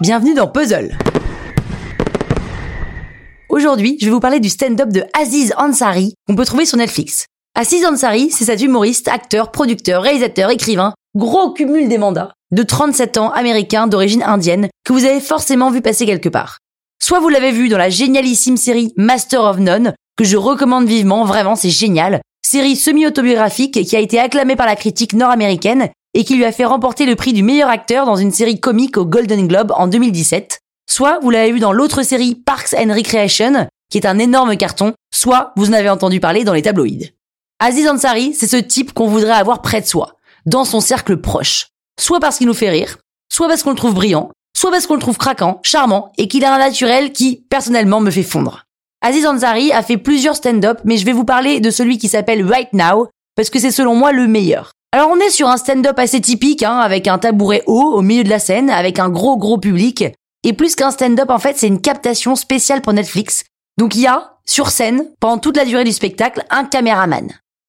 bienvenue dans Puzzle. Aujourd'hui, je vais vous parler du stand-up de Aziz Ansari qu'on peut trouver sur Netflix. Aziz Ansari, c'est cet humoriste, acteur, producteur, réalisateur, écrivain, gros cumul des mandats, de 37 ans, américain, d'origine indienne, que vous avez forcément vu passer quelque part. Soit vous l'avez vu dans la génialissime série Master of None, que je recommande vivement, vraiment c'est génial, série semi-autobiographique qui a été acclamée par la critique nord-américaine et qui lui a fait remporter le prix du meilleur acteur dans une série comique au Golden Globe en 2017. Soit vous l'avez vu dans l'autre série Parks and Recreation, qui est un énorme carton, soit vous en avez entendu parler dans les tabloïds. Aziz Ansari, c'est ce type qu'on voudrait avoir près de soi, dans son cercle proche. Soit parce qu'il nous fait rire, soit parce qu'on le trouve brillant, soit parce qu'on le trouve craquant, charmant, et qu'il a un naturel qui, personnellement, me fait fondre. Aziz Ansari a fait plusieurs stand-up, mais je vais vous parler de celui qui s'appelle Right Now, parce que c'est selon moi le meilleur. Alors on est sur un stand-up assez typique, hein, avec un tabouret haut au milieu de la scène, avec un gros gros public. Et plus qu'un stand-up, en fait, c'est une captation spéciale pour Netflix. Donc il y a, sur scène, pendant toute la durée du spectacle, un caméraman.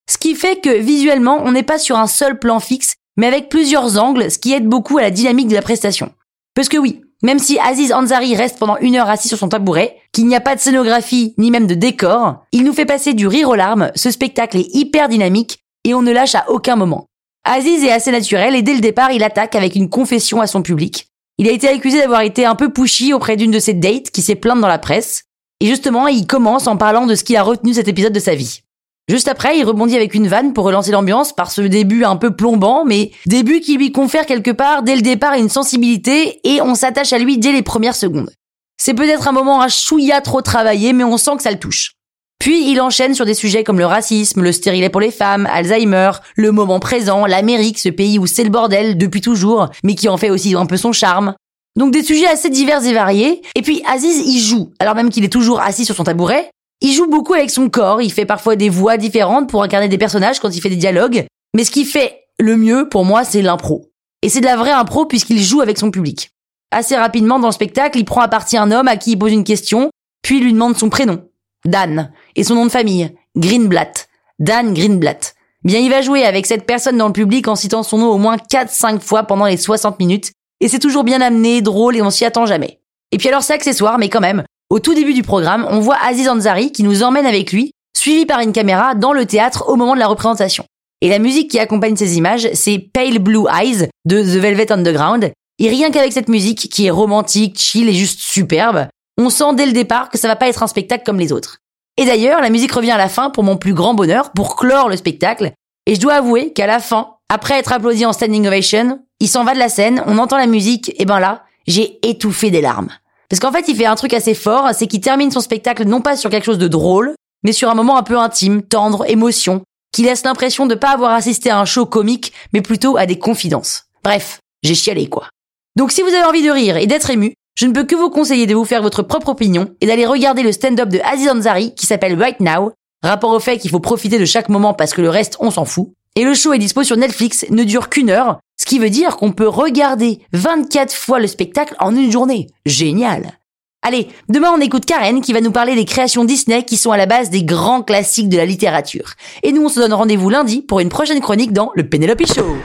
Ce qui fait que visuellement, on n'est pas sur un seul plan fixe, mais avec plusieurs angles, ce qui aide beaucoup à la dynamique de la prestation. Parce que oui, même si Aziz Ansari reste pendant une heure assis sur son tabouret, qu'il n'y a pas de scénographie ni même de décor, il nous fait passer du rire aux larmes, ce spectacle est hyper dynamique et on ne lâche à aucun moment. Aziz est assez naturel et dès le départ, il attaque avec une confession à son public. Il a été accusé d'avoir été un peu pushy auprès d'une de ses dates qui s'est plainte dans la presse. Et justement, il commence en parlant de ce qui a retenu cet épisode de sa vie. Juste après, il rebondit avec une vanne pour relancer l'ambiance par ce début un peu plombant, mais début qui lui confère quelque part dès le départ une sensibilité et on s'attache à lui dès les premières secondes. C'est peut-être un moment à chouïa trop travaillé, mais on sent que ça le touche. Puis il enchaîne sur des sujets comme le racisme, le stérilet pour les femmes, Alzheimer, le moment présent, l'Amérique, ce pays où c'est le bordel depuis toujours, mais qui en fait aussi un peu son charme. Donc des sujets assez divers et variés. Et puis Aziz, il joue, alors même qu'il est toujours assis sur son tabouret, il joue beaucoup avec son corps, il fait parfois des voix différentes pour incarner des personnages quand il fait des dialogues, mais ce qui fait le mieux pour moi, c'est l'impro. Et c'est de la vraie impro puisqu'il joue avec son public. Assez rapidement dans le spectacle, il prend à partie un homme à qui il pose une question, puis lui demande son prénom. Dan. Et son nom de famille, Greenblatt. Dan Greenblatt. Bien, il va jouer avec cette personne dans le public en citant son nom au moins 4-5 fois pendant les 60 minutes. Et c'est toujours bien amené, drôle et on s'y attend jamais. Et puis alors c'est accessoire, mais quand même, au tout début du programme, on voit Aziz Ansari qui nous emmène avec lui, suivi par une caméra, dans le théâtre au moment de la représentation. Et la musique qui accompagne ces images, c'est Pale Blue Eyes de The Velvet Underground. Et rien qu'avec cette musique qui est romantique, chill et juste superbe, on sent dès le départ que ça va pas être un spectacle comme les autres. Et d'ailleurs, la musique revient à la fin pour mon plus grand bonheur, pour clore le spectacle. Et je dois avouer qu'à la fin, après être applaudi en standing ovation, il s'en va de la scène, on entend la musique, et ben là, j'ai étouffé des larmes. Parce qu'en fait, il fait un truc assez fort, c'est qu'il termine son spectacle non pas sur quelque chose de drôle, mais sur un moment un peu intime, tendre, émotion, qui laisse l'impression de pas avoir assisté à un show comique, mais plutôt à des confidences. Bref, j'ai chialé quoi. Donc si vous avez envie de rire et d'être ému, je ne peux que vous conseiller de vous faire votre propre opinion et d'aller regarder le stand-up de Aziz Ansari qui s'appelle Right Now, rapport au fait qu'il faut profiter de chaque moment parce que le reste on s'en fout. Et le show est dispo sur Netflix, ne dure qu'une heure, ce qui veut dire qu'on peut regarder 24 fois le spectacle en une journée. Génial Allez, demain on écoute Karen qui va nous parler des créations Disney qui sont à la base des grands classiques de la littérature. Et nous on se donne rendez-vous lundi pour une prochaine chronique dans le Penelope Show.